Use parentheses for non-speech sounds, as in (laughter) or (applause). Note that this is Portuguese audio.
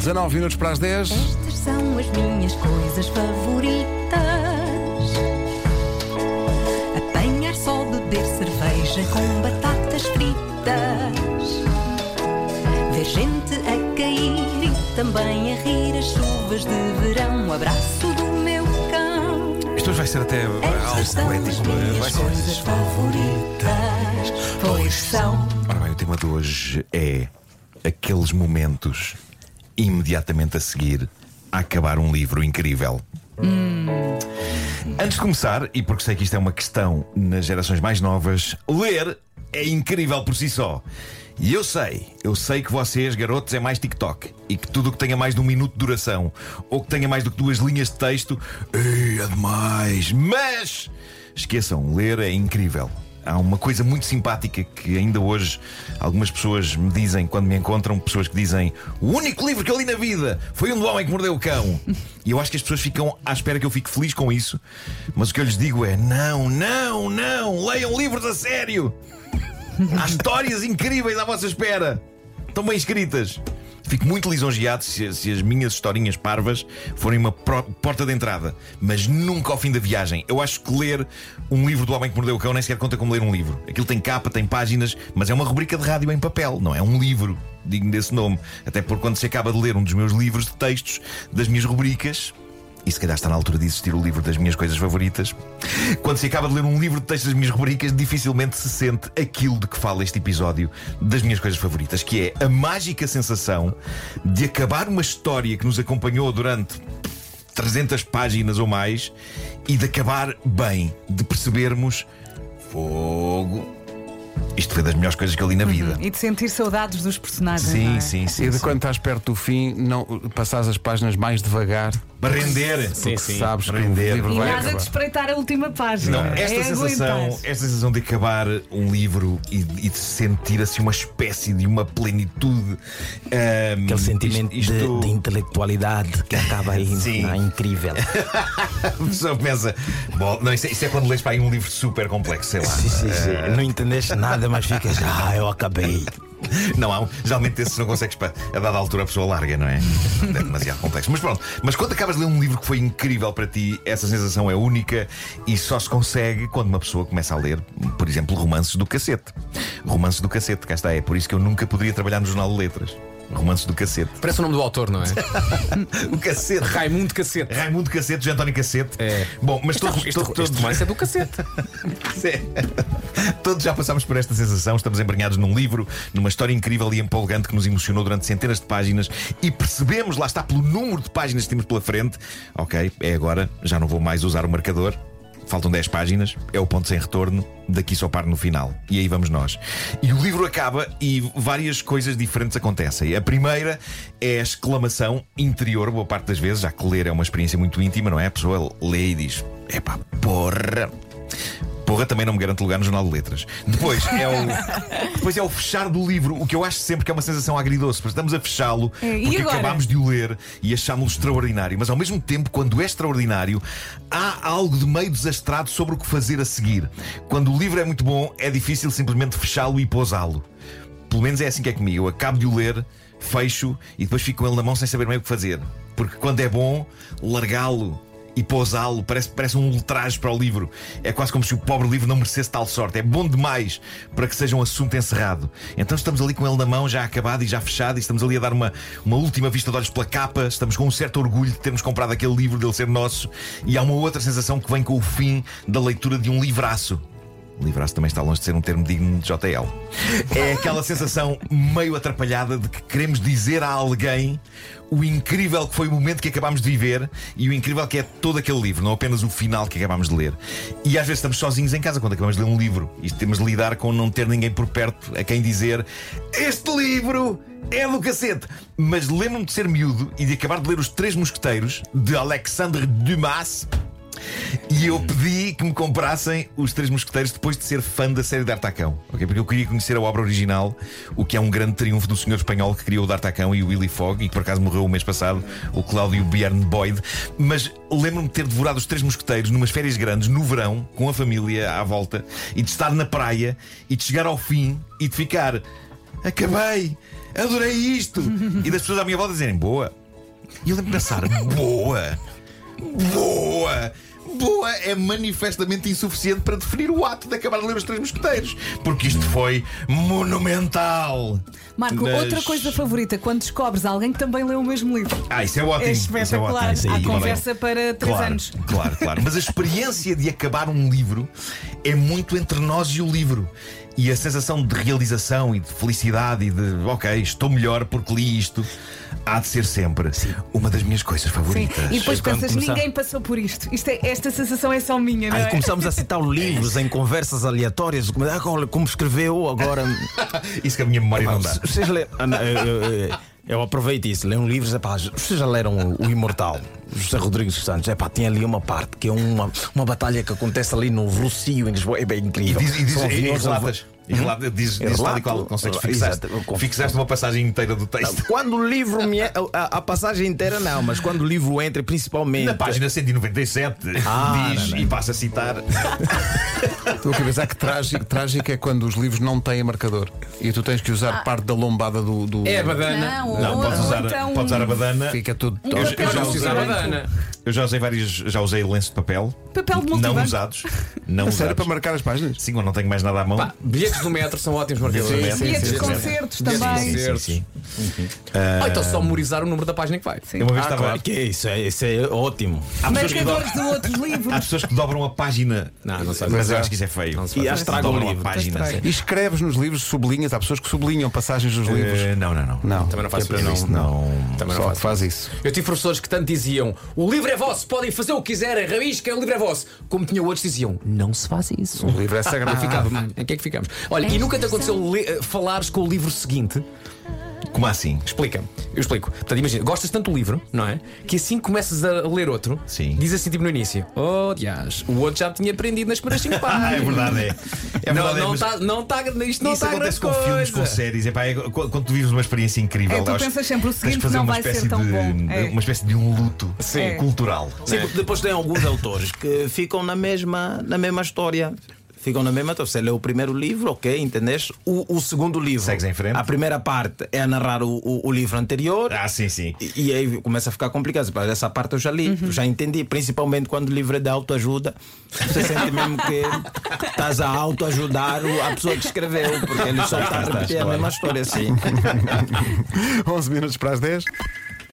19 minutos para as 10. Estas são as minhas coisas favoritas: apanhar só, beber cerveja com batatas fritas, ver gente a cair e também a rir as chuvas de verão. O abraço do meu cão. Isto hoje vai ser até algo poético. é? minhas Vai ser. coisas favoritas, pois são. Ora bem, o tema de hoje é aqueles momentos imediatamente a seguir a acabar um livro incrível. Antes de começar, e porque sei que isto é uma questão nas gerações mais novas, ler é incrível por si só. E eu sei, eu sei que vocês, garotos, é mais TikTok e que tudo o que tenha mais de um minuto de duração ou que tenha mais do que duas linhas de texto "Ei, é demais. Mas esqueçam, ler é incrível. Há uma coisa muito simpática que ainda hoje algumas pessoas me dizem quando me encontram, pessoas que dizem o único livro que eu li na vida foi um do homem que mordeu o cão. (laughs) E eu acho que as pessoas ficam à espera que eu fique feliz com isso, mas o que eu lhes digo é: não, não, não, leiam livros a sério. (laughs) Há histórias incríveis à vossa espera. Estão bem escritas. Fico muito lisonjeado se, se as minhas historinhas parvas forem uma porta de entrada, mas nunca ao fim da viagem. Eu acho que ler um livro do Homem que Mordeu o Cão nem sequer conta como ler um livro. Aquilo tem capa, tem páginas, mas é uma rubrica de rádio em papel, não é um livro digno desse nome. Até porque quando se acaba de ler um dos meus livros de textos, das minhas rubricas, e se calhar está na altura de existir o livro das minhas coisas favoritas. Quando se acaba de ler um livro de textos das minhas rubricas, dificilmente se sente aquilo de que fala este episódio das minhas coisas favoritas, que é a mágica sensação de acabar uma história que nos acompanhou durante 300 páginas ou mais e de acabar bem, de percebermos fogo. Isto foi das melhores coisas que eu li na vida. E de sentir saudades dos personagens. Sim, é? sim, sim. E de sim. quando estás perto do fim, não passares as páginas mais devagar, Para render. porque sabes que Render. o livro E nada de acabar. espreitar a última página. Não, esta, é sensação, aguentar. esta sensação de acabar um livro e, e de sentir assim uma espécie de uma plenitude. ahm, Aquele sentimento isto, de- isto- De, intelectualidade que acaba aí. (laughs) Sim. não é? incrível. (laughs) A pessoa pensa, bom, não, isso, é, isso é quando lês para aí um livro super complexo, sei lá. Sim, sim, sim. Não entendeste nada, mas ficas. Ah, eu acabei. Não, há geralmente esse não consegues para a dada altura a pessoa larga, não é? É demasiado complexo. Mas pronto, mas quando acabas de ler um livro que foi incrível para ti, essa sensação é única e só se consegue quando uma pessoa começa a ler, por exemplo, romances do cacete. Romances do cacete, cá está, é por isso que eu nunca poderia trabalhar no Jornal de Letras. Romances do cacete. Parece o nome do autor, não é? (laughs) O cacete. Raimundo Cacete. Raimundo Cacete, José António Cacete. É. Bom, mas Este, todos, este, todos, este romance é do cacete. (laughs) Todos já passámos por esta sensação, estamos embrenhados num livro, numa história incrível e empolgante que nos emocionou durante centenas de páginas e percebemos, lá está, pelo número de páginas que temos pela frente. Ok, é agora, já não vou mais usar o marcador. Faltam 10 páginas, é o ponto sem retorno, daqui só paro no final. E aí vamos nós. E o livro acaba e várias coisas diferentes acontecem. A primeira é a exclamação interior, boa parte das vezes, já que ler é uma experiência muito íntima, não é? A pessoa lê e diz: epá, porra. Porra, também não me garante lugar no Jornal de Letras. Depois é o, (laughs) depois é o fechar do livro, o que eu acho sempre que é uma sensação agridoce, porque estamos a fechá-lo É, e porque agora? acabámos de o ler e achámos-lo extraordinário. Mas ao mesmo tempo, quando é extraordinário, há algo de meio desastrado sobre o que fazer a seguir. Quando o livro é muito bom, é difícil simplesmente fechá-lo e pousá-lo. Pelo menos é assim que é comigo. Eu acabo de o ler, fecho e depois fico com ele na mão sem saber bem o que fazer. Porque quando é bom, largá-lo e pousá-lo parece, parece um ultraje para o livro. É quase como se o pobre livro não merecesse tal sorte. É bom demais para que seja um assunto encerrado. Então estamos ali com ele na mão, já acabado e já fechado, e estamos ali a dar uma, uma última vista de olhos pela capa. Estamos com um certo orgulho de termos comprado aquele livro, dele ser nosso. E há uma outra sensação que vem com o fim da leitura de um livraço. Livrar-se também está longe de ser um termo digno de JL. É aquela sensação meio atrapalhada de que queremos dizer a alguém o incrível que foi o momento que acabámos de viver e o incrível que é todo aquele livro, não apenas o final que acabámos de ler. E às vezes estamos sozinhos em casa quando acabamos de ler um livro e temos de lidar com não ter ninguém por perto a quem dizer este livro é do cacete. Mas lembro-me de ser miúdo e de acabar de ler Os Três Mosqueteiros de Alexandre Dumas. E eu pedi que me comprassem os Três Mosqueteiros depois de ser fã da série D'Artacão. ok? Porque eu queria conhecer a obra original, o que é um grande triunfo do senhor espanhol que criou o D'Artacão e o Willy Fogg, e que por acaso morreu o mês passado, o Cláudio Bjorn Boyd. Mas lembro-me de ter devorado os Três Mosqueteiros numas férias grandes, no verão, com a família à volta, e de estar na praia e de chegar ao fim e de ficar. acabei, adorei isto. e das pessoas à minha volta dizerem boa. E eu lembro de pensar, boa, boa. Boa é manifestamente insuficiente para definir o ato de acabar de ler os Três Mosqueteiros, porque isto foi monumental. Marco, Mas- outra coisa favorita, quando descobres alguém que também leu o mesmo livro. Ah, isso é ótimo. É isso é espetacular. ótimo. Isso Há conversa para três claro, anos. Claro, claro. Mas a experiência de acabar um livro é muito entre nós e o livro. E a sensação de realização e de felicidade e de, ok, estou melhor porque li isto, há de ser sempre uma das minhas coisas Sim. favoritas. E depois Quando pensas, começar- ninguém passou por isto. isto é, esta sensação é só minha, não Aí é? começamos a citar livros em conversas aleatórias. Como, ah, olha, como escreveu agora. (laughs) Isso que a minha memória não dá. Vocês leram. Eu, aproveito isso, leio um livro. Epá, vocês já leram o, o Imortal? José Rodrigues dos Santos. Epá, tem ali uma parte que é uma, uma batalha que acontece ali no Rocio, em Lisboa. É bem E incrível. diz, e diz, São e aviões relatas. E relata, diz, diz Relato. tal e qual. Consegues fixaste, fixaste uma passagem inteira do texto. Quando o livro me é, a, a passagem inteira não, mas quando o livro entra, principalmente. Na página 197 Ah, diz não, não. e passa a citar. Estou a pensar que trágico, trágico é quando os livros não têm marcador e tu tens que usar parte da lombada do. do- É a badana. Não, Não, ou- podes usar, então podes usar a badana. Fica tudo. Um Eu, eu já Não usei, a badana. Eu já usei vários. Já usei lenço de papel. Papel de Não multibanco. usados. Não (laughs) A sério usados. para marcar as páginas? Sim, quando não tenho mais nada à mão. Pá, bilhetes do metro são ótimos marcadores. Bilhetes do metro. Bilhetes de Sim, sim, sim. concertos também. concertos. sim. Ou então só memorizar o número da página que vai. Eu uma vez Ah, estava. claro que é isso, é, isso é ótimo. Há pessoas, que dobram, Marcadores de outros (laughs) há livros. pessoas que dobram a página. Não, não sei. Mas eu acho que isso é feio. Não se E faz. as estragam o dobram livro. a página. E escreves nos livros, sublinhas, há pessoas que sublinham passagens dos livros. Eh, não, não, não. Não, Também não faço que é para isso. Não. Também não Só faço. faz isso. Eu tive professores que tanto diziam: o livro é vosso, podem fazer o que quiserem, rabisca, o livro é vosso. Como tinha outros diziam: não se faz isso. O livro é sagrado. (laughs) Ficava, "Hum, em que é que ficamos? Olha, e nunca te aconteceu le- eh, falares com o livro seguinte? Como assim? Explica, eu explico. Portanto, imagina, gostas tanto do livro, não é? Que assim começas a ler outro, Sim. diz assim tipo no início: Oh, dias, o outro já tinha aprendido nas primeiras cinco Ah, (laughs) é páginas. verdade, (laughs) é. É não, verdade, é, não mas está, não tá, isto não Isso está grande acontece com filmes, com coisa. séries. Epá, é, quando quando tu vives uma experiência incrível, É, tu eu acho pensas sempre, o seguinte fazer não uma vai ser espécie tão de, bom. É. Uma espécie de um luto Sim. cultural. Sim, porque depois tem alguns autores que ficam na mesma, na mesma história. Ficam na mesma. Então, você lê o primeiro livro, ok, entendeste? O, o segundo livro. Segues em frente. A primeira parte é a narrar o, o, o livro anterior. Ah, sim, sim. E, e aí começa a ficar complicado. Essa parte eu já li, Uhum. já entendi. Principalmente quando o livro é de autoajuda. Você sente mesmo que estás a autoajudar a pessoa que escreveu, porque ele só está a repetir a mesma história assim. 11 (laughs) minutos para as 10.